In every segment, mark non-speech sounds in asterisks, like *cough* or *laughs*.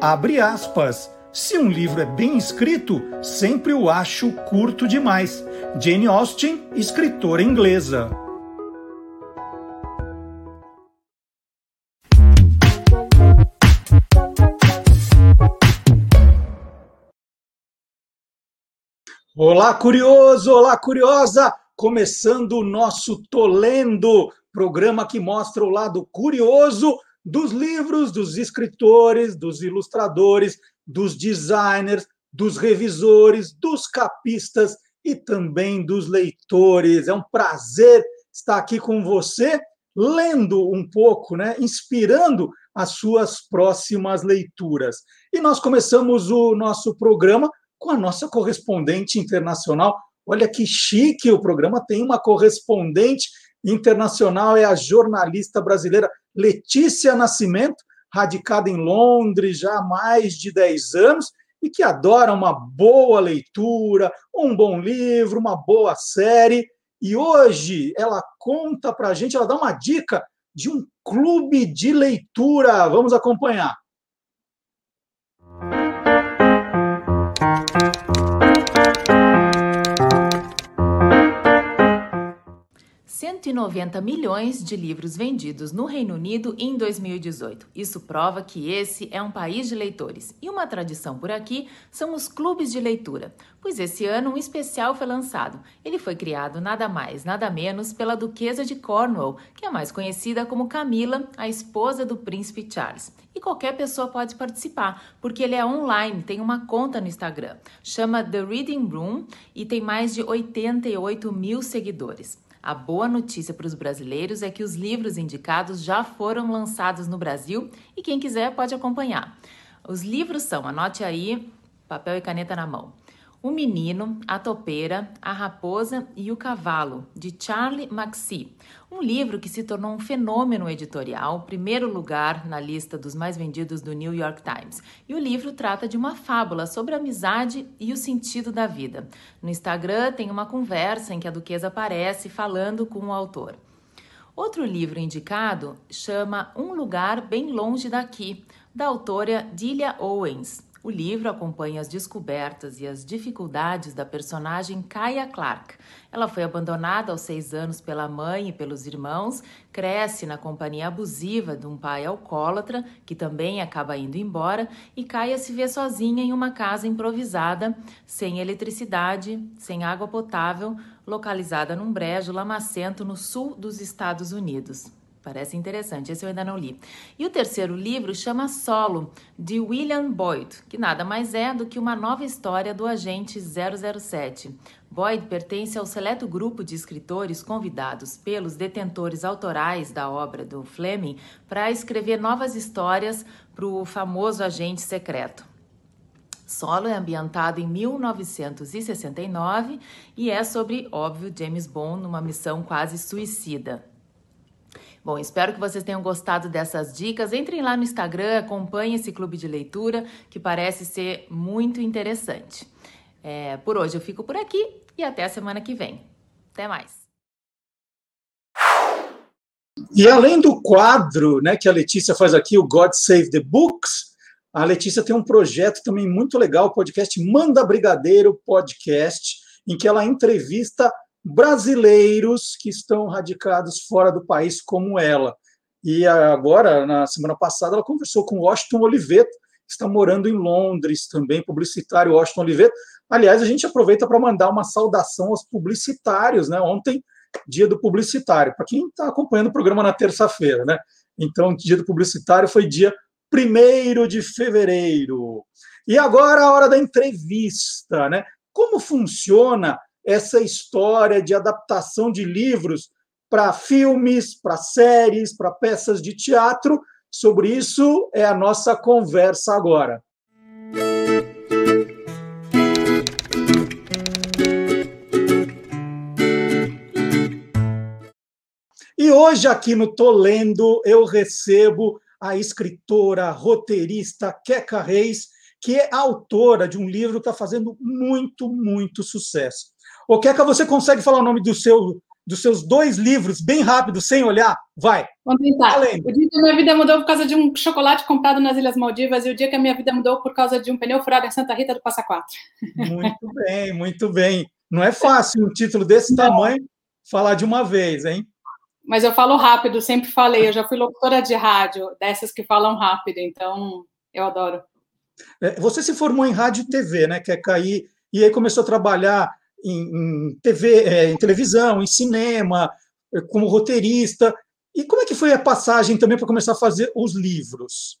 Abre aspas. Se um livro é bem escrito, sempre o acho curto demais. Jane Austen, escritora inglesa. Olá, curioso! Olá, curiosa! Começando o nosso Tolendo, programa que mostra o lado curioso dos livros, dos escritores, dos ilustradores, dos designers, dos revisores, dos capistas e também dos leitores. É um prazer estar aqui com você, lendo um pouco, né, inspirando as suas próximas leituras. E nós começamos o nosso programa com a nossa correspondente internacional. Olha que chique, o programa tem uma correspondente internacional, é a jornalista brasileira Letícia Nascimento, radicada em Londres já há mais de 10 anos e que adora uma boa leitura, um bom livro, uma boa série. E hoje ela conta para a gente, ela dá uma dica de um clube de leitura. Vamos acompanhar. 190 milhões de livros vendidos no Reino Unido em 2018. Isso prova que esse é um país de leitores. E uma tradição por aqui são os clubes de leitura, pois esse ano um especial foi lançado. Ele foi criado nada mais, nada menos pela Duquesa de Cornwall, que é mais conhecida como Camila, a esposa do príncipe Charles. E qualquer pessoa pode participar, porque ele é online, tem uma conta no Instagram. Chama The Reading Room e tem mais de 88 mil seguidores. A boa notícia para os brasileiros é que os livros indicados já foram lançados no Brasil e quem quiser pode acompanhar. Os livros são, anote aí, papel e caneta na mão. O Menino, a Topeira, a Raposa e o Cavalo, de Charlie Maxey. Um livro que se tornou um fenômeno editorial, primeiro lugar na lista dos mais vendidos do New York Times. E o livro trata de uma fábula sobre a amizade e o sentido da vida. No Instagram tem uma conversa em que a duquesa aparece falando com o autor. Outro livro indicado chama Um Lugar Bem Longe Daqui, da autora Delia Owens. O livro acompanha as descobertas e as dificuldades da personagem Kaya Clark. Ela foi abandonada aos seis anos pela mãe e pelos irmãos, cresce na companhia abusiva de um pai alcoólatra, que também acaba indo embora, e Kaya se vê sozinha em uma casa improvisada, sem eletricidade, sem água potável, localizada num brejo lamacento no sul dos Estados Unidos. Parece interessante, esse eu ainda não li. E o terceiro livro chama Solo, de William Boyd, que nada mais é do que uma nova história do agente 007. Boyd pertence ao seleto grupo de escritores convidados pelos detentores autorais da obra do Fleming para escrever novas histórias para o famoso agente secreto. Solo é ambientado em 1969 e é sobre, óbvio, James Bond numa missão quase suicida. Bom, espero que vocês tenham gostado dessas dicas. Entrem lá no Instagram, acompanhem esse clube de leitura que parece ser muito interessante. É, por hoje eu fico por aqui e até a semana que vem. Até mais. E além do quadro né, que a Letícia faz aqui, o God Save the Books, a Letícia tem um projeto também muito legal, o podcast Manda Brigadeiro Podcast, em que ela entrevista brasileiros que estão radicados fora do país, como ela. E agora, na semana passada, ela conversou com Washington Oliveto, que está morando em Londres também, publicitário Washington Oliveto. Aliás, a gente aproveita para mandar uma saudação aos publicitários, né? Ontem, dia do publicitário, para quem está acompanhando o programa na terça-feira, né? Então, dia do publicitário foi dia 1 de fevereiro. E agora a hora da entrevista, né? Como funciona essa história de adaptação de livros para filmes, para séries, para peças de teatro. Sobre isso é a nossa conversa agora. E hoje, aqui no Tô Lendo, eu recebo a escritora, roteirista Queca Reis, que é autora de um livro que está fazendo muito, muito sucesso. Ô, Queca, você consegue falar o nome do seu dos seus dois livros, bem rápido, sem olhar? Vai. Vamos tentar. Além. O dia que a minha vida mudou por causa de um chocolate comprado nas Ilhas Maldivas e o dia que a minha vida mudou por causa de um pneu furado em Santa Rita do Passa Quatro. Muito *laughs* bem, muito bem. Não é fácil um título desse Não. tamanho falar de uma vez, hein? Mas eu falo rápido, sempre falei. Eu já fui locutora de rádio, dessas que falam rápido, então eu adoro. É, você se formou em rádio e TV, né? Quer cair e aí começou a trabalhar em, em TV, é, em televisão, em cinema, é, como roteirista. E como é que foi a passagem também para começar a fazer os livros?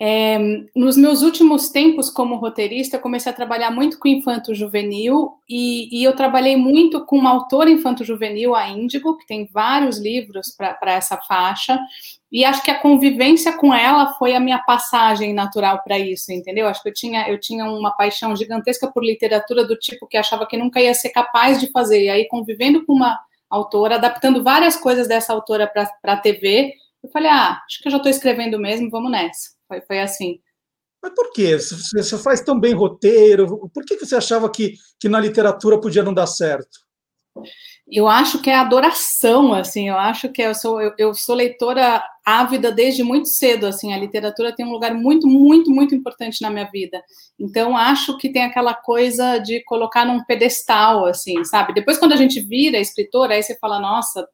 É, nos meus últimos tempos como roteirista, comecei a trabalhar muito com infanto-juvenil e, e, eu trabalhei muito com uma autora infanto-juvenil, a Índigo, que tem vários livros para essa faixa, e acho que a convivência com ela foi a minha passagem natural para isso, entendeu? Acho que eu tinha, eu tinha uma paixão gigantesca por literatura do tipo que achava que nunca ia ser capaz de fazer, e aí convivendo com uma autora, adaptando várias coisas dessa autora para a TV, eu falei, ah, acho que eu já estou escrevendo mesmo, vamos nessa. Foi, foi assim. Mas por quê? Você faz tão bem roteiro, por que você achava que, que na literatura podia não dar certo? eu acho que é adoração, assim, eu acho que eu sou, eu, eu, sou leitora ávida desde muito cedo, assim, a literatura tem um lugar muito, muito, muito importante na minha vida. Então, acho que tem aquela coisa de colocar num pedestal, assim, sabe? Depois, quando a gente vira escritora, aí você fala, nossa,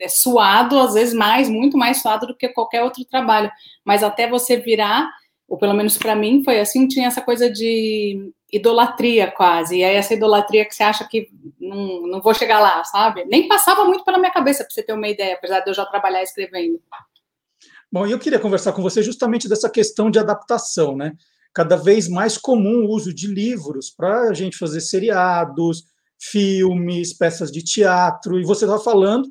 é suado, às vezes mais, muito mais suado do que qualquer outro trabalho, mas até você virar ou pelo menos para mim foi assim, tinha essa coisa de idolatria quase, e aí essa idolatria que você acha que não, não vou chegar lá, sabe? Nem passava muito pela minha cabeça, para você ter uma ideia, apesar de eu já trabalhar escrevendo. Bom, eu queria conversar com você justamente dessa questão de adaptação, né? Cada vez mais comum o uso de livros para a gente fazer seriados, filmes, peças de teatro, e você estava falando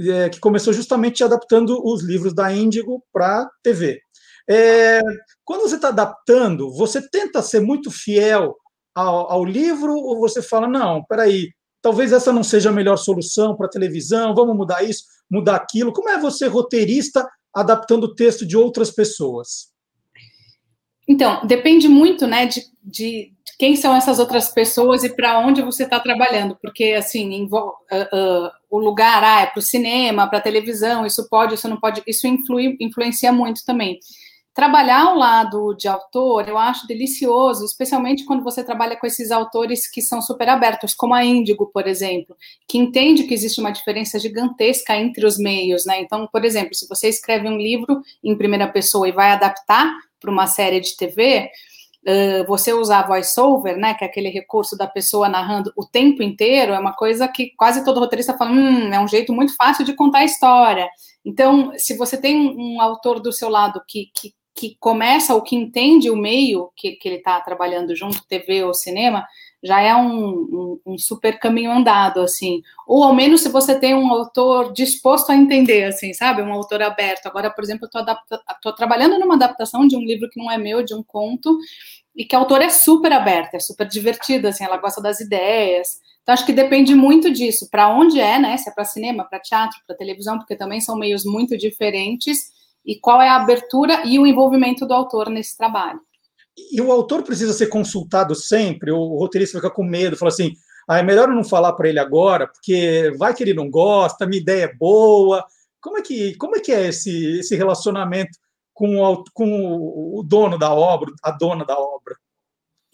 é, que começou justamente adaptando os livros da Índigo para TV. É, quando você está adaptando, você tenta ser muito fiel ao, ao, livro ou você fala, não, peraí, talvez essa não seja a melhor solução para televisão, vamos mudar isso, mudar aquilo. Como é você, roteirista, adaptando o texto de outras pessoas? Então, depende muito, né, de, de quem são essas outras pessoas e para onde você está trabalhando, porque assim, uh, uh, o lugar ah, é para o cinema, para a televisão, isso pode, isso não pode, isso influi, influencia muito também. Trabalhar ao lado de autor eu acho delicioso, especialmente quando você trabalha com esses autores que são super abertos, como a Índigo, por exemplo, que entende que existe uma diferença gigantesca entre os meios, né? Então, por exemplo, se você escreve um livro em primeira pessoa e vai adaptar para uma série de TV, você usar voice-over, né, que é aquele recurso da pessoa narrando o tempo inteiro, é uma coisa que quase todo roteirista fala, hum, é um jeito muito fácil de contar a história. Então, se você tem um, um autor do seu lado que, que que começa ou que entende o meio que, que ele está trabalhando junto, TV ou cinema, já é um, um, um, super caminho andado, assim. Ou ao menos se você tem um autor disposto a entender, assim, sabe? Um autor aberto. Agora, por exemplo, eu estou trabalhando numa adaptação de um livro que não é meu, de um conto, e que a autora é super aberta, é super divertida, assim, ela gosta das ideias. Então, acho que depende muito disso, para onde é, né? Se é para cinema, para teatro, para televisão, porque também são meios muito diferentes e qual é a abertura e o envolvimento do autor nesse trabalho. E o autor precisa ser consultado sempre, o roteirista fica com medo, fala assim: ah, é melhor eu não falar para ele agora, porque vai que ele não gosta, minha ideia é boa. Como é que, como é, que é esse, esse relacionamento com o, com o dono da obra, a dona da obra?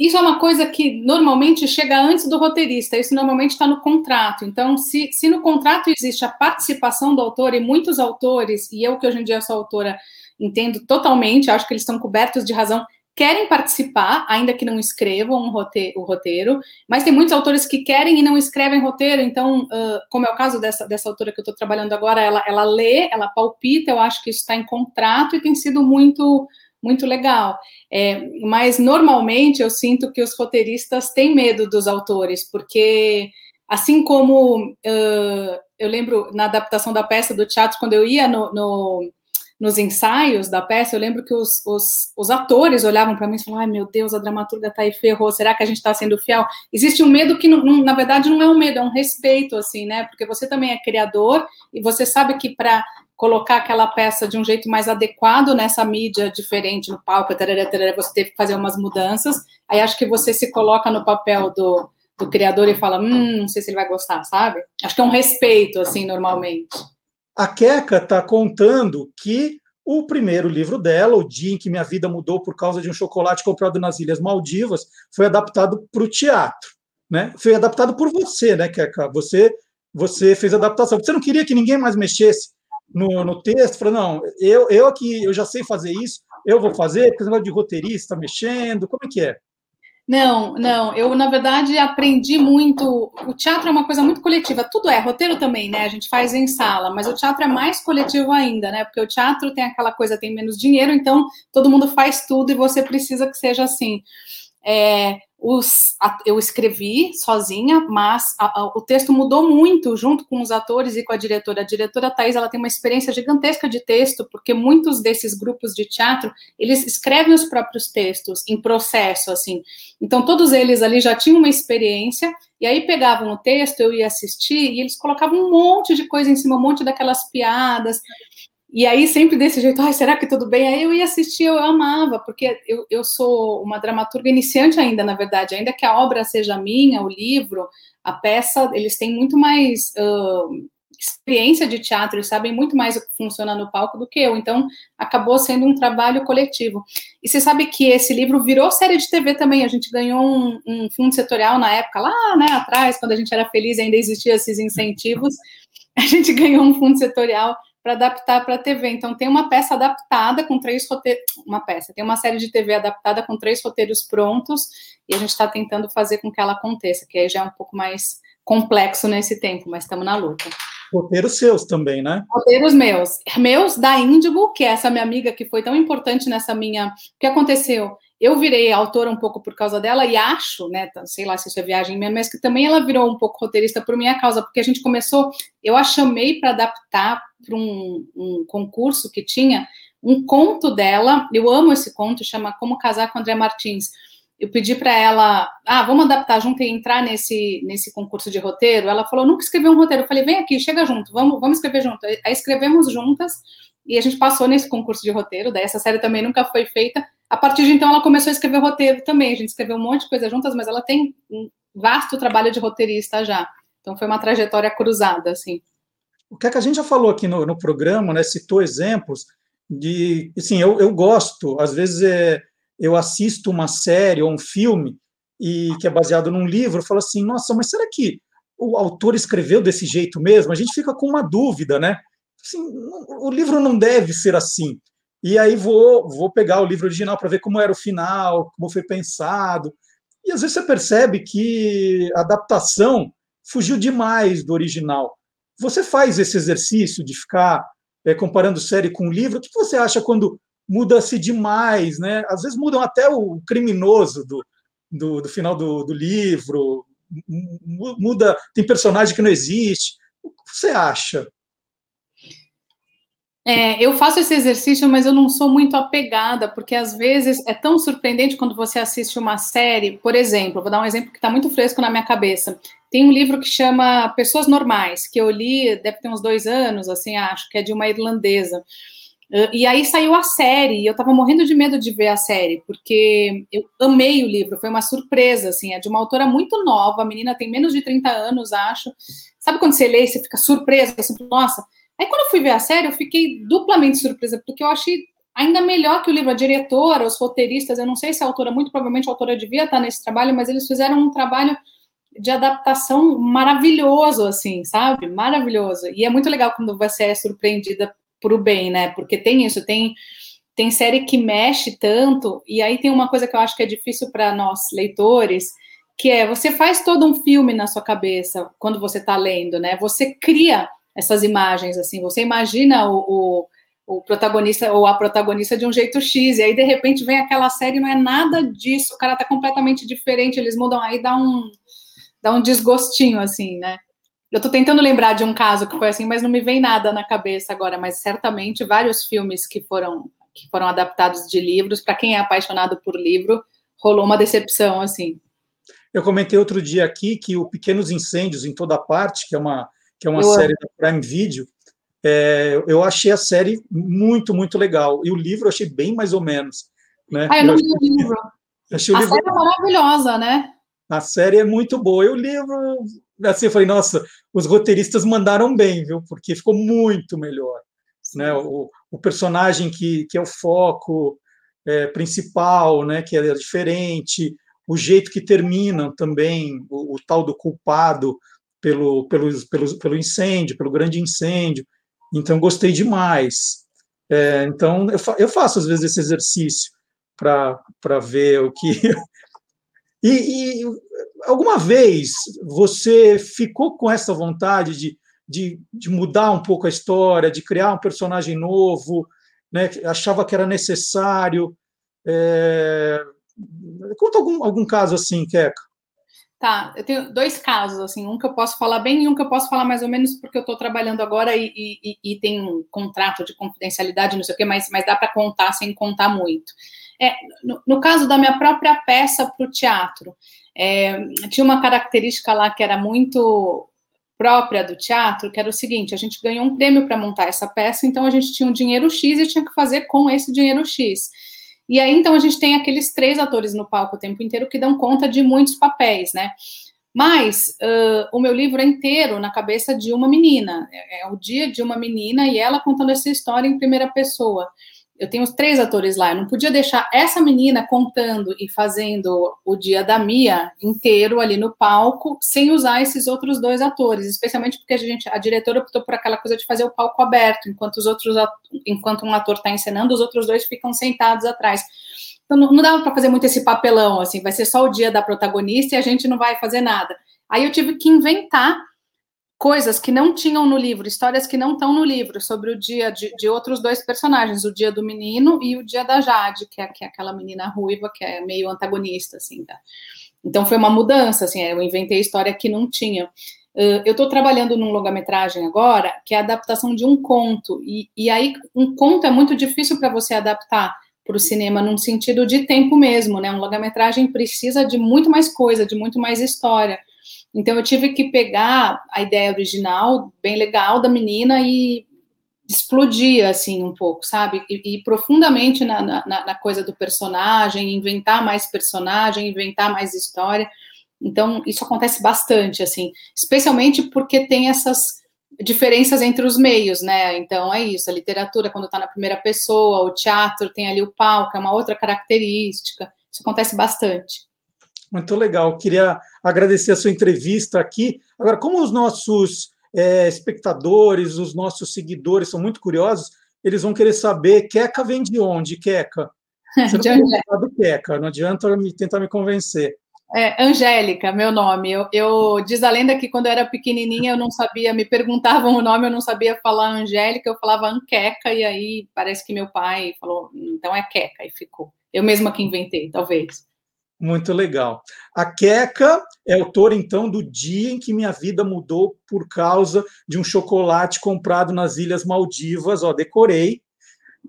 Isso é uma coisa que normalmente chega antes do roteirista, isso normalmente está no contrato. Então, se, se no contrato existe a participação do autor, e muitos autores, e eu que hoje em dia sou autora, entendo totalmente, acho que eles estão cobertos de razão, querem participar, ainda que não escrevam um o roteiro, mas tem muitos autores que querem e não escrevem roteiro, então, uh, como é o caso dessa, dessa autora que eu estou trabalhando agora, ela, ela lê, ela palpita, eu acho que isso está em contrato e tem sido muito muito legal. É, mas normalmente eu sinto que os roteiristas têm medo dos autores, porque assim como uh, eu lembro na adaptação da peça do teatro, quando eu ia no, no, nos ensaios da peça, eu lembro que os, os, os atores olhavam para mim e falavam: ai meu Deus, a dramaturga está aí ferrou, será que a gente está sendo fiel? Existe um medo que, não, na verdade, não é um medo, é um respeito, assim, né? Porque você também é criador e você sabe que para colocar aquela peça de um jeito mais adequado nessa mídia diferente, no palco, tarará, tarará, você teve que fazer umas mudanças. Aí acho que você se coloca no papel do, do criador e fala, hum, não sei se ele vai gostar, sabe? Acho que é um respeito, assim, normalmente. A Queca está contando que o primeiro livro dela, O Dia em que Minha Vida Mudou por causa de um chocolate comprado nas Ilhas Maldivas, foi adaptado para o teatro. Né? Foi adaptado por você, né, Queca? Você, você fez a adaptação. Você não queria que ninguém mais mexesse no, no texto? Falou, não, eu, eu aqui, eu já sei fazer isso, eu vou fazer, porque esse negócio de roteirista mexendo, como é que é? Não, não. Eu, na verdade, aprendi muito. O teatro é uma coisa muito coletiva. Tudo é, roteiro também, né? A gente faz em sala, mas o teatro é mais coletivo ainda, né? Porque o teatro tem aquela coisa, tem menos dinheiro, então todo mundo faz tudo e você precisa que seja assim. É, os, eu escrevi sozinha, mas a, a, o texto mudou muito junto com os atores e com a diretora. A diretora Thais, ela tem uma experiência gigantesca de texto, porque muitos desses grupos de teatro, eles escrevem os próprios textos em processo, assim. Então, todos eles ali já tinham uma experiência, e aí pegavam o texto, eu ia assistir, e eles colocavam um monte de coisa em cima, um monte daquelas piadas, e aí, sempre desse jeito, ai, será que tudo bem? Aí eu ia assistir, eu amava, porque eu, eu sou uma dramaturga iniciante ainda, na verdade, ainda que a obra seja minha, o livro, a peça, eles têm muito mais uh, experiência de teatro, eles sabem muito mais o que funciona no palco do que eu, então acabou sendo um trabalho coletivo. E você sabe que esse livro virou série de TV também, a gente ganhou um, um fundo setorial na época, lá né, atrás, quando a gente era feliz ainda existiam esses incentivos, a gente *laughs* ganhou um fundo setorial para adaptar para a TV. Então tem uma peça adaptada com três roteiros, uma peça, tem uma série de TV adaptada com três roteiros prontos e a gente está tentando fazer com que ela aconteça, que aí já é um pouco mais complexo nesse tempo, mas estamos na luta. Roteiros seus também, né? Roteiros meus. Meus da Índigo, que é essa minha amiga que foi tão importante nessa minha. O que aconteceu? eu virei autora um pouco por causa dela e acho, né, sei lá se isso é viagem minha, mas que também ela virou um pouco roteirista por minha causa, porque a gente começou, eu a chamei para adaptar para um, um, concurso que tinha um conto dela, eu amo esse conto, chama Como Casar com André Martins. Eu pedi para ela, ah, vamos adaptar junto e entrar nesse, nesse concurso de roteiro. Ela falou, nunca escrevi um roteiro. Eu falei, vem aqui, chega junto, vamos, vamos escrever junto. Aí escrevemos juntas e a gente passou nesse concurso de roteiro. Daí essa série também nunca foi feita a partir de então, ela começou a escrever roteiro também. A gente escreveu um monte de coisa juntas, mas ela tem um vasto trabalho de roteirista já. Então, foi uma trajetória cruzada, assim. O que, é que a gente já falou aqui no, no programa, né? Citou exemplos de. Assim, eu, eu gosto, às vezes é, eu assisto uma série ou um filme e que é baseado num livro, eu falo assim, nossa, mas será que o autor escreveu desse jeito mesmo? A gente fica com uma dúvida, né? Assim, o livro não deve ser assim e aí vou, vou pegar o livro original para ver como era o final, como foi pensado. E às vezes você percebe que a adaptação fugiu demais do original. Você faz esse exercício de ficar é, comparando série com livro? O que você acha quando muda-se demais? Né? Às vezes mudam até o criminoso do, do, do final do, do livro, muda, tem personagem que não existe. O que você acha? É, eu faço esse exercício, mas eu não sou muito apegada, porque às vezes é tão surpreendente quando você assiste uma série. Por exemplo, vou dar um exemplo que está muito fresco na minha cabeça. Tem um livro que chama Pessoas Normais, que eu li, deve ter uns dois anos, assim, acho, que é de uma irlandesa. E aí saiu a série, e eu tava morrendo de medo de ver a série, porque eu amei o livro, foi uma surpresa, assim, é de uma autora muito nova, a menina tem menos de 30 anos, acho. Sabe quando você lê e você fica surpresa, assim, nossa, Aí quando eu fui ver a série, eu fiquei duplamente surpresa, porque eu achei ainda melhor que o livro. A diretora, os roteiristas, eu não sei se a autora, muito provavelmente a autora devia estar nesse trabalho, mas eles fizeram um trabalho de adaptação maravilhoso, assim, sabe? Maravilhoso. E é muito legal quando você é surpreendida por o bem, né? Porque tem isso, tem tem série que mexe tanto, e aí tem uma coisa que eu acho que é difícil para nós leitores, que é você faz todo um filme na sua cabeça quando você está lendo, né? Você cria essas imagens, assim, você imagina o, o, o, protagonista ou a protagonista de um jeito X, e aí de repente vem aquela série não é nada disso, o cara tá completamente diferente, eles mudam, aí dá um, dá um desgostinho, assim, né? Eu tô tentando lembrar de um caso que foi assim, mas não me vem nada na cabeça agora, mas certamente vários filmes que foram que foram adaptados de livros, para quem é apaixonado por livro, rolou uma decepção, assim. Eu comentei outro dia aqui que o Pequenos Incêndios em Toda Parte, que é uma que é uma eu série amo. da Prime Video. É, eu achei a série muito, muito legal. E o livro eu achei bem mais ou menos. Né? Ah, eu não li o livro. *laughs* Achei o a livro... série é maravilhosa, né? A série é muito boa. E o livro, assim, eu falei, nossa, os roteiristas mandaram bem, viu? Porque ficou muito melhor. Né? O, o personagem que, que é o foco é, principal, né? que é diferente, o jeito que terminam também, o, o tal do culpado pelo, pelo, pelo, pelo incêndio, pelo grande incêndio. Então, gostei demais. É, então, eu, fa eu faço às vezes esse exercício para ver o que. E, e, alguma vez você ficou com essa vontade de, de, de, mudar um pouco a história, de criar um personagem novo, né? achava que era necessário? É... Conta algum, algum caso assim, Keca. Tá, eu tenho dois casos, assim, um que eu posso falar bem e um que eu posso falar mais ou menos porque eu estou trabalhando agora e, e, e, tem um contrato de confidencialidade, não sei o quê, mas, mas dá para contar sem contar muito. É, no, no, caso da minha própria peça para o teatro, é, tinha uma característica lá que era muito própria do teatro, que era o seguinte: a gente ganhou um prêmio para montar essa peça, então a gente tinha um dinheiro X e tinha que fazer com esse dinheiro X. E aí, então, a gente tem aqueles três atores no palco o tempo inteiro que dão conta de muitos papéis, né? Mas uh, o meu livro é inteiro na cabeça de uma menina. É, é o dia de uma menina e ela contando essa história em primeira pessoa eu tenho os três atores lá, eu não podia deixar essa menina contando e fazendo o dia da Mia inteiro ali no palco, sem usar esses outros dois atores, especialmente porque a gente, a diretora optou por aquela coisa de fazer o palco aberto, enquanto os outros, enquanto um ator está encenando, os outros dois ficam sentados atrás. Então não, não dava para fazer muito esse papelão, assim, vai ser só o dia da protagonista e a gente não vai fazer nada. Aí eu tive que inventar coisas que não tinham no livro, histórias que não estão no livro, sobre o dia de, de, outros dois personagens, o dia do menino e o dia da Jade, que é, que é aquela menina ruiva que é meio antagonista, assim, tá? Então foi uma mudança, assim, eu inventei história que não tinha. Eu estou trabalhando num longa-metragem agora, que é a adaptação de um conto, e, e aí um conto é muito difícil para você adaptar para o cinema num sentido de tempo mesmo, né? Um longa-metragem precisa de muito mais coisa, de muito mais história. Então eu tive que pegar a ideia original, bem legal, da menina e explodir assim um pouco, sabe? E, e profundamente na, na, na, coisa do personagem, inventar mais personagem, inventar mais história. Então isso acontece bastante, assim, especialmente porque tem essas diferenças entre os meios, né? Então é isso, a literatura quando está na primeira pessoa, o teatro tem ali o palco, é uma outra característica. Isso acontece bastante. Muito legal. Queria agradecer a sua entrevista aqui. Agora, como os nossos é, espectadores, os nossos seguidores são muito curiosos, eles vão querer saber, Queca vem de onde, Queca? *laughs* Você não do Queca, não adianta me, tentar me convencer. É, Angélica, meu nome. Eu, eu, diz a lenda que quando eu era pequenininha eu não sabia, me perguntavam o nome, eu não sabia falar Angélica, eu falava Anqueca, e aí parece que meu pai falou, então é Queca, e ficou. Eu mesma que inventei, talvez. Muito legal. A Queca é autora, então, do dia em que minha vida mudou por causa de um chocolate comprado nas Ilhas Maldivas. Ó, decorei.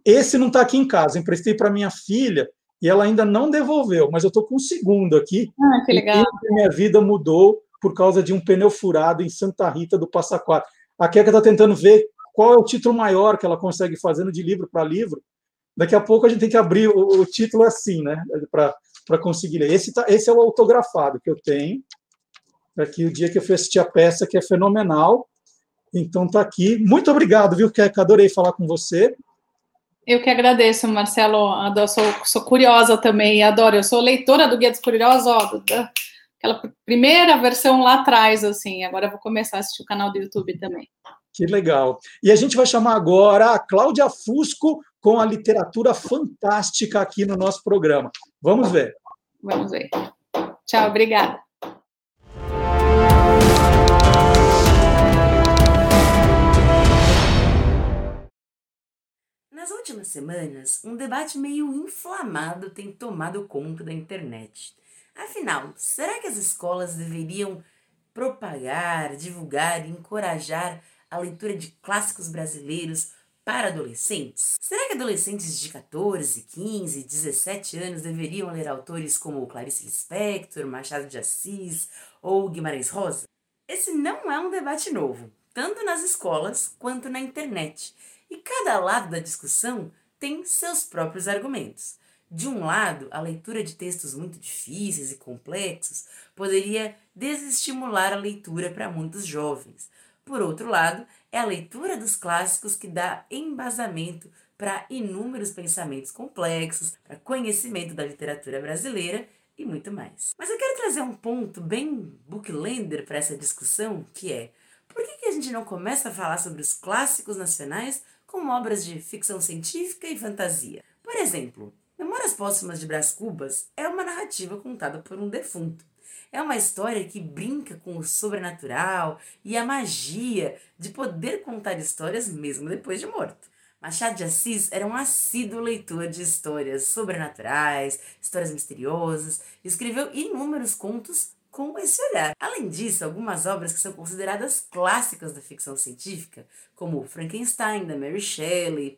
Esse não está aqui em casa, emprestei para minha filha e ela ainda não devolveu, mas eu estou com um segundo aqui. Ah, que legal. Que minha vida mudou por causa de um pneu furado em Santa Rita do Passa Quatro. A Queca está tentando ver qual é o título maior que ela consegue fazendo de livro para livro. Daqui a pouco a gente tem que abrir o, o título assim, né? Para para conseguir ler. Esse, tá, esse é o autografado que eu tenho. Aqui o dia que eu fui assistir a peça, que é fenomenal. Então tá aqui. Muito obrigado, viu, que adorei falar com você. Eu que agradeço, Marcelo. Adoro, sou, sou curiosa também, adoro. Eu sou leitora do Guia dos Curiosos, ó, da, aquela primeira versão lá atrás, assim. Agora vou começar a assistir o canal do YouTube também. Que legal. E a gente vai chamar agora a Cláudia Fusco com a literatura fantástica aqui no nosso programa. Vamos ver. Vamos ver. Tchau, obrigada. Nas últimas semanas, um debate meio inflamado tem tomado conta da internet. Afinal, será que as escolas deveriam propagar, divulgar e encorajar a leitura de clássicos brasileiros para adolescentes? Será que adolescentes de 14, 15, 17 anos deveriam ler autores como Clarice Lispector, Machado de Assis ou Guimarães Rosa? Esse não é um debate novo, tanto nas escolas quanto na internet, e cada lado da discussão tem seus próprios argumentos. De um lado, a leitura de textos muito difíceis e complexos poderia desestimular a leitura para muitos jovens. Por outro lado, é a leitura dos clássicos que dá embasamento para inúmeros pensamentos complexos, para conhecimento da literatura brasileira e muito mais. Mas eu quero trazer um ponto bem booklender para essa discussão, que é por que, que a gente não começa a falar sobre os clássicos nacionais como obras de ficção científica e fantasia? Por exemplo, Memórias Póstumas de Brás Cubas é uma narrativa contada por um defunto. É uma história que brinca com o sobrenatural e a magia de poder contar histórias mesmo depois de morto. Machado de Assis era um assíduo leitor de histórias sobrenaturais, histórias misteriosas, e escreveu inúmeros contos com esse olhar. Além disso, algumas obras que são consideradas clássicas da ficção científica, como Frankenstein, da Mary Shelley,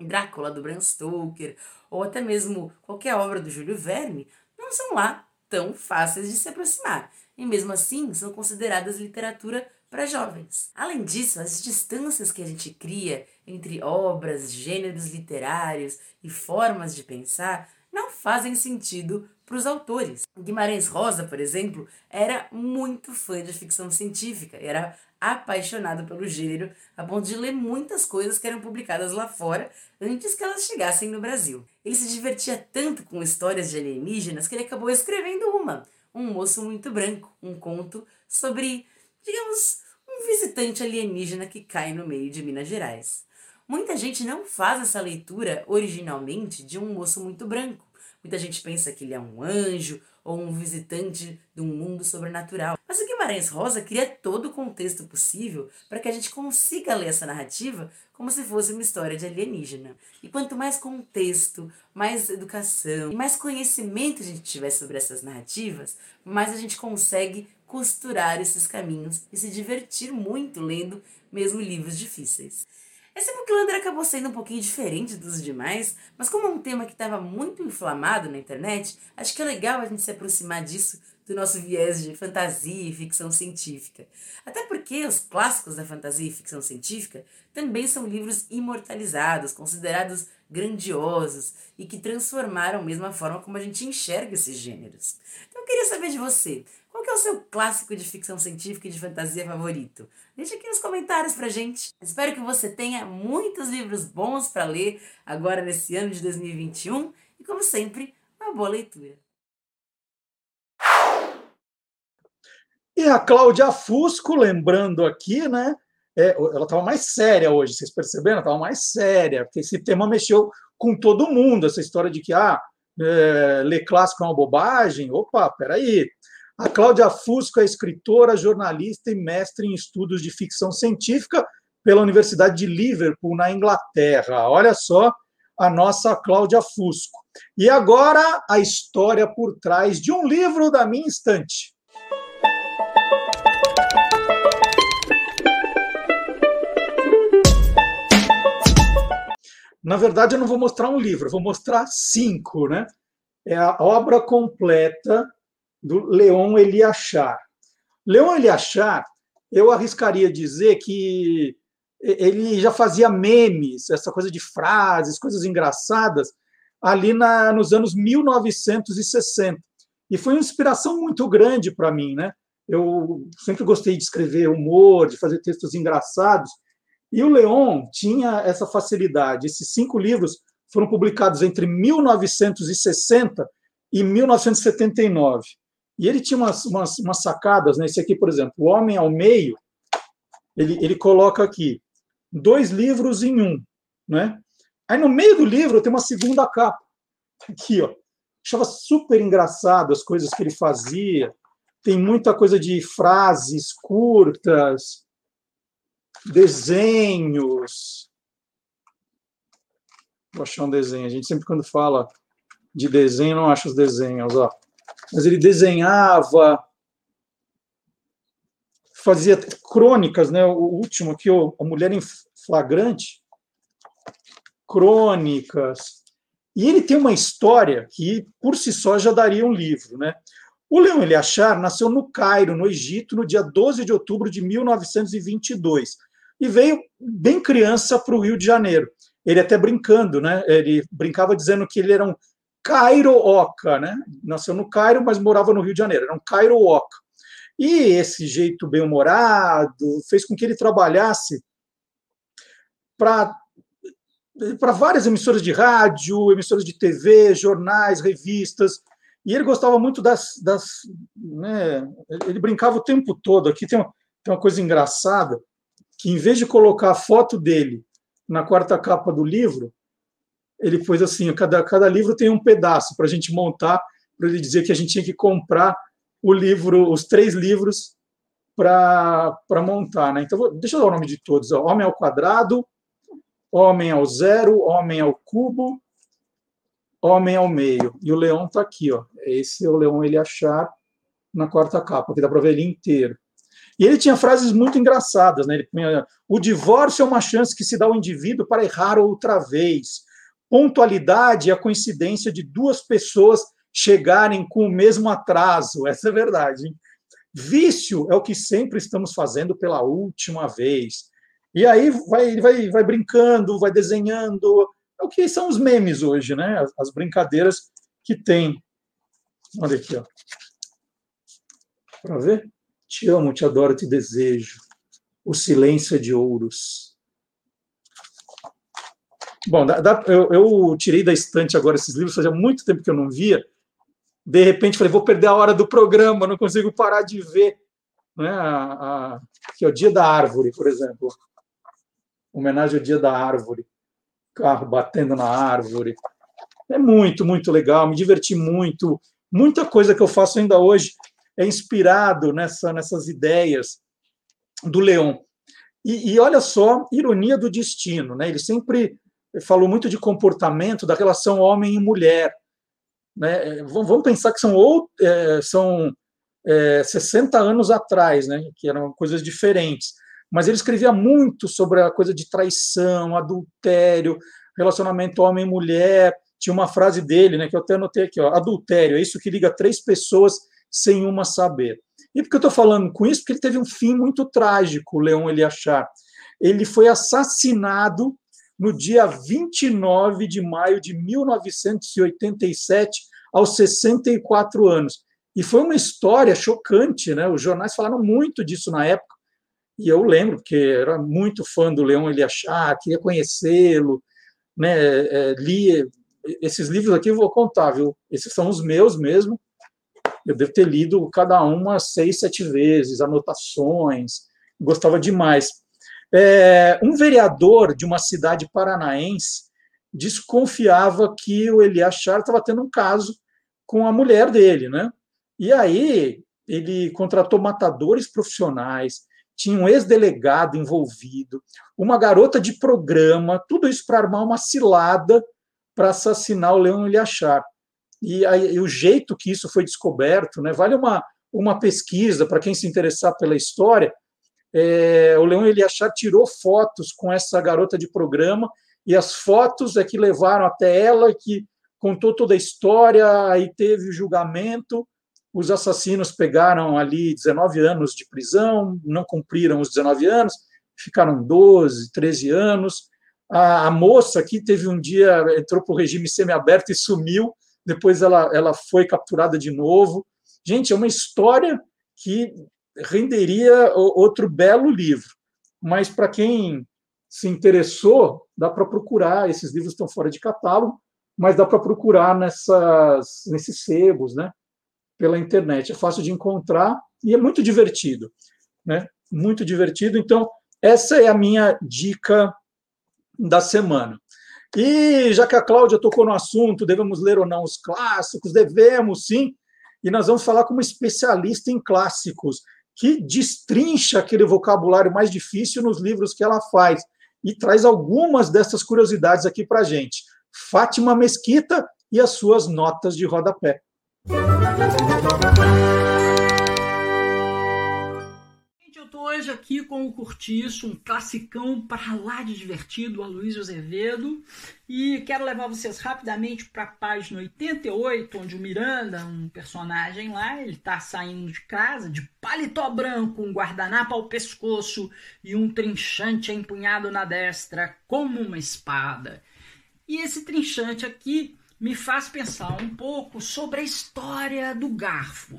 Drácula, do Bram Stoker, ou até mesmo qualquer obra do Júlio Verne, não são lá tão fáceis de se aproximar, e mesmo assim são consideradas literatura para jovens. Além disso, as distâncias que a gente cria entre obras, gêneros literários e formas de pensar não fazem sentido para os autores. Guimarães Rosa, por exemplo, era muito fã de ficção científica, era apaixonado pelo gênero, a ponto de ler muitas coisas que eram publicadas lá fora antes que elas chegassem no Brasil. Ele se divertia tanto com histórias de alienígenas que ele acabou escrevendo uma, Um Moço Muito Branco, um conto sobre, digamos, um visitante alienígena que cai no meio de Minas Gerais. Muita gente não faz essa leitura originalmente de um moço muito branco. Muita gente pensa que ele é um anjo ou um visitante de um mundo sobrenatural. Mas o Guimarães Rosa cria todo o contexto possível para que a gente consiga ler essa narrativa como se fosse uma história de alienígena. E quanto mais contexto, mais educação e mais conhecimento a gente tiver sobre essas narrativas, mais a gente consegue costurar esses caminhos e se divertir muito lendo mesmo livros difíceis. Esse Booklander acabou sendo um pouquinho diferente dos demais, mas como é um tema que estava muito inflamado na internet, acho que é legal a gente se aproximar disso do nosso viés de fantasia e ficção científica. Até porque os clássicos da fantasia e ficção científica também são livros imortalizados, considerados grandiosos e que transformaram mesmo a forma como a gente enxerga esses gêneros. Então eu queria saber de você, qual é o seu clássico de ficção científica e de fantasia favorito? Deixa aqui nos comentários pra gente. Espero que você tenha muitos livros bons para ler agora nesse ano de 2021 e, como sempre, uma boa leitura. E a Cláudia Fusco, lembrando aqui, né? É, ela estava mais séria hoje, vocês perceberam? Estava mais séria, porque esse tema mexeu com todo mundo, essa história de que ah, é, ler clássico é uma bobagem. Opa, peraí. A Cláudia Fusco é escritora, jornalista e mestre em estudos de ficção científica pela Universidade de Liverpool, na Inglaterra. Olha só a nossa Cláudia Fusco. E agora a história por trás de um livro da minha estante. Na verdade, eu não vou mostrar um livro, vou mostrar cinco, né? É a obra completa do Leon Eliachar. Leon Eliachar, eu arriscaria dizer que ele já fazia memes, essa coisa de frases, coisas engraçadas, ali na, nos anos 1960. E foi uma inspiração muito grande para mim, né? Eu sempre gostei de escrever humor, de fazer textos engraçados, e o Leon tinha essa facilidade. Esses cinco livros foram publicados entre 1960 e 1979. E ele tinha umas, umas, umas sacadas, né? Esse aqui, por exemplo, O Homem ao Meio, ele, ele coloca aqui dois livros em um, né? Aí no meio do livro tem uma segunda capa, aqui, ó. Achava super engraçado as coisas que ele fazia. Tem muita coisa de frases curtas, desenhos. Vou achar um desenho. A gente sempre, quando fala de desenho, não acha os desenhos. Ó. Mas ele desenhava, fazia crônicas, né? O último aqui, A Mulher em Flagrante. Crônicas. E ele tem uma história que, por si só, já daria um livro, né? O Leon Eliachar nasceu no Cairo, no Egito, no dia 12 de outubro de 1922 e veio bem criança para o Rio de Janeiro. Ele até brincando, né? Ele brincava dizendo que ele era um Cairo Oca, né? Nasceu no Cairo, mas morava no Rio de Janeiro. Era um Cairo Oca. E esse jeito bem-humorado fez com que ele trabalhasse para para várias emissoras de rádio, emissoras de TV, jornais, revistas. E ele gostava muito das. das né, ele brincava o tempo todo. Aqui tem uma, tem uma coisa engraçada, que em vez de colocar a foto dele na quarta capa do livro, ele pôs assim: cada, cada livro tem um pedaço para a gente montar, para ele dizer que a gente tinha que comprar o livro, os três livros para montar. Né? Então, vou, deixa eu dar o nome de todos: ó. Homem ao Quadrado, Homem ao Zero, Homem ao Cubo, Homem ao Meio. E o leão está aqui. Ó. Esse é o leão ele achar na quarta capa, que dá para ver ele inteiro. E ele tinha frases muito engraçadas. Né? Ele, o divórcio é uma chance que se dá ao indivíduo para errar outra vez. Pontualidade é a coincidência de duas pessoas chegarem com o mesmo atraso. Essa é verdade. Hein? Vício é o que sempre estamos fazendo pela última vez. E aí vai, vai, vai brincando, vai desenhando. É o que são os memes hoje, né? As, as brincadeiras que tem. Olha aqui, ó. Para ver? Te amo, te adoro, te desejo. O silêncio é de ouros. Bom, eu, eu, tirei da estante agora esses livros, fazia muito tempo que eu não via. De repente, falei, vou perder a hora do programa, não consigo parar de ver. Né? A, a, que é o Dia da Árvore, por exemplo. Homenagem ao Dia da Árvore. Carro batendo na árvore. É muito, muito legal, me diverti muito. Muita coisa que eu faço ainda hoje é inspirado nessa, nessas ideias do Leão. E, e, olha só, ironia do destino, né? Ele sempre falou muito de comportamento, da relação homem e mulher. Né? Vamos pensar que são, ou, é, são é, 60 anos atrás, né? que eram coisas diferentes. Mas ele escrevia muito sobre a coisa de traição, adultério, relacionamento homem mulher. Tinha uma frase dele, né, que eu até anotei aqui: ó, adultério é isso que liga três pessoas sem uma saber. E por que eu estou falando com isso? Porque ele teve um fim muito trágico, o Leão Eliachar. Ele foi assassinado no dia 29 de maio de 1987, aos 64 anos. E foi uma história chocante, né? Os jornais falaram muito disso na época, e eu lembro, porque era muito fã do Leão Eliachar, queria conhecê-lo, né? É, li esses livros aqui, eu vou contar, viu? Esses são os meus mesmo. Eu devo ter lido cada uma seis, sete vezes, anotações, gostava demais. É, um vereador de uma cidade paranaense desconfiava que o Eliachar estava tendo um caso com a mulher dele, né? E aí ele contratou matadores profissionais, tinha um ex-delegado envolvido, uma garota de programa, tudo isso para armar uma cilada para assassinar o Leão Eliachar. E, aí, e o jeito que isso foi descoberto, né? Vale uma, uma pesquisa para quem se interessar pela história é, o Leão Eliachar tirou fotos com essa garota de programa, e as fotos é que levaram até ela, que contou toda a história, aí teve o julgamento, os assassinos pegaram ali 19 anos de prisão, não cumpriram os 19 anos, ficaram 12, 13 anos. A, a moça aqui teve um dia, entrou para o regime semiaberto e sumiu, depois ela, ela foi capturada de novo. Gente, é uma história que renderia outro belo livro. Mas para quem se interessou, dá para procurar. Esses livros estão fora de catálogo, mas dá para procurar nessas, nesses sebos, né? Pela internet. É fácil de encontrar e é muito divertido, né? Muito divertido. Então, essa é a minha dica da semana. E já que a Cláudia tocou no assunto, devemos ler ou não os clássicos? Devemos, sim. E nós vamos falar como especialista em clássicos que destrincha aquele vocabulário mais difícil nos livros que ela faz e traz algumas dessas curiosidades aqui para a gente. Fátima Mesquita e as suas notas de rodapé. Hoje aqui com o Curtiço, um classicão para lá de divertido, a Luiz Azevedo. E quero levar vocês rapidamente para a página 88, onde o Miranda, um personagem lá, ele está saindo de casa de paletó branco, um guardanapo ao pescoço e um trinchante empunhado na destra, como uma espada. E esse trinchante aqui me faz pensar um pouco sobre a história do garfo.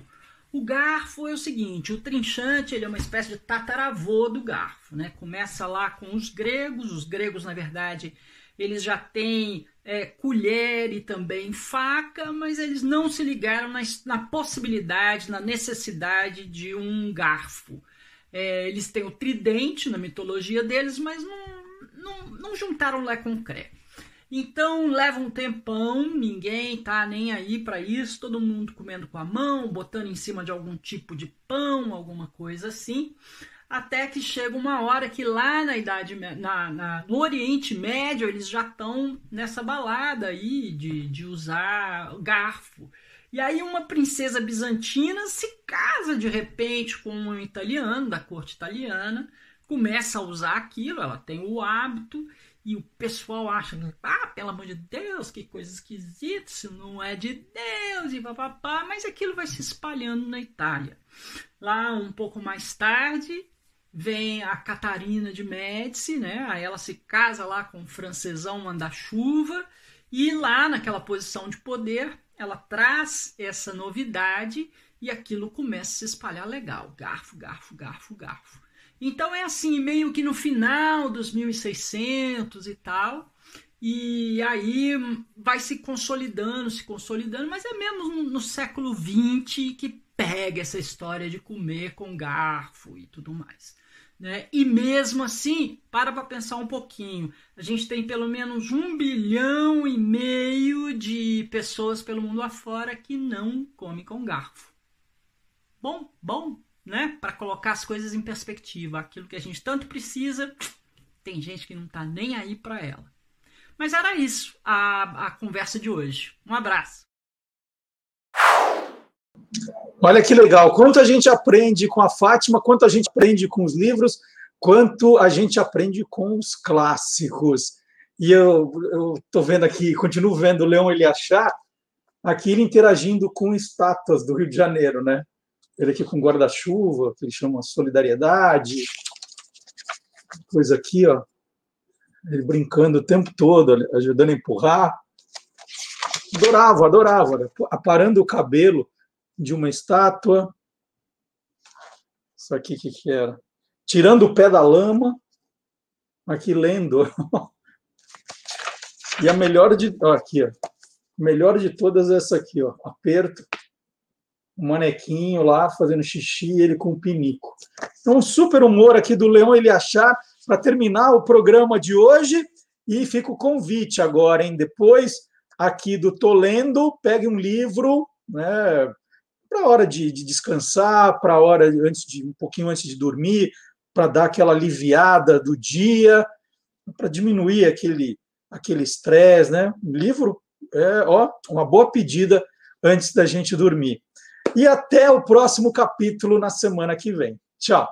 O garfo é o seguinte, o trinchante ele é uma espécie de tataravô do garfo, né? Começa lá com os gregos, os gregos na verdade eles já têm é, colher e também faca, mas eles não se ligaram na, na possibilidade, na necessidade de um garfo. É, eles têm o tridente na mitologia deles, mas não, não, não juntaram Lé com Cré. Então leva um tempão, ninguém tá nem aí para isso, todo mundo comendo com a mão, botando em cima de algum tipo de pão, alguma coisa assim, até que chega uma hora que lá na idade na, na no Oriente Médio eles já estão nessa balada aí de, de usar garfo. E aí uma princesa bizantina se casa de repente com um italiano da corte italiana, começa a usar aquilo, ela tem o hábito e o pessoal acha, ah, pelo amor de Deus, que coisa esquisita, isso não é de Deus, e papapá, mas aquilo vai se espalhando na Itália. Lá, um pouco mais tarde, vem a Catarina de Médici, né? Aí ela se casa lá com o francesão manda-chuva, e lá, naquela posição de poder, ela traz essa novidade e aquilo começa a se espalhar legal. Garfo, garfo, garfo, garfo. Então é assim, meio que no final dos 1600 e tal, e aí vai se consolidando, se consolidando, mas é mesmo no, no século XX que pega essa história de comer com garfo e tudo mais. Né? E mesmo assim, para para pensar um pouquinho, a gente tem pelo menos um bilhão e meio de pessoas pelo mundo afora que não comem com garfo. Bom, bom, né? Para colocar as coisas em perspectiva. Aquilo que a gente tanto precisa, tem gente que não está nem aí para ela. Mas era isso a, a conversa de hoje. Um abraço. Olha que legal. Quanto a gente aprende com a Fátima, quanto a gente aprende com os livros, quanto a gente aprende com os clássicos. E eu estou vendo aqui, continuo vendo o Leão Eliachá, aqui ele interagindo com estátuas do Rio de Janeiro, né? Ele aqui com guarda-chuva, que ele chama solidariedade. Coisa aqui, ó. Ele brincando o tempo todo, ajudando a empurrar. Adorava, adorava. Né? Aparando o cabelo de uma estátua. Isso aqui, o que, que era? Tirando o pé da lama. Aqui lendo. *laughs* e a melhor de. Ó, aqui, ó. Melhor de todas é essa aqui, ó. Aperto um manequinho lá fazendo xixi, ele com um pinico. Então, um super humor aqui do Leão ele achar para terminar o programa de hoje. E fica o convite agora, hein? Depois aqui do Tolendo, pegue um livro, né? Para hora de, de descansar, para hora antes de um pouquinho antes de dormir, para dar aquela aliviada do dia, para diminuir aquele aquele estresse, né? Um livro é ó, uma boa pedida antes da gente dormir. E até o próximo capítulo na semana que vem. Tchau.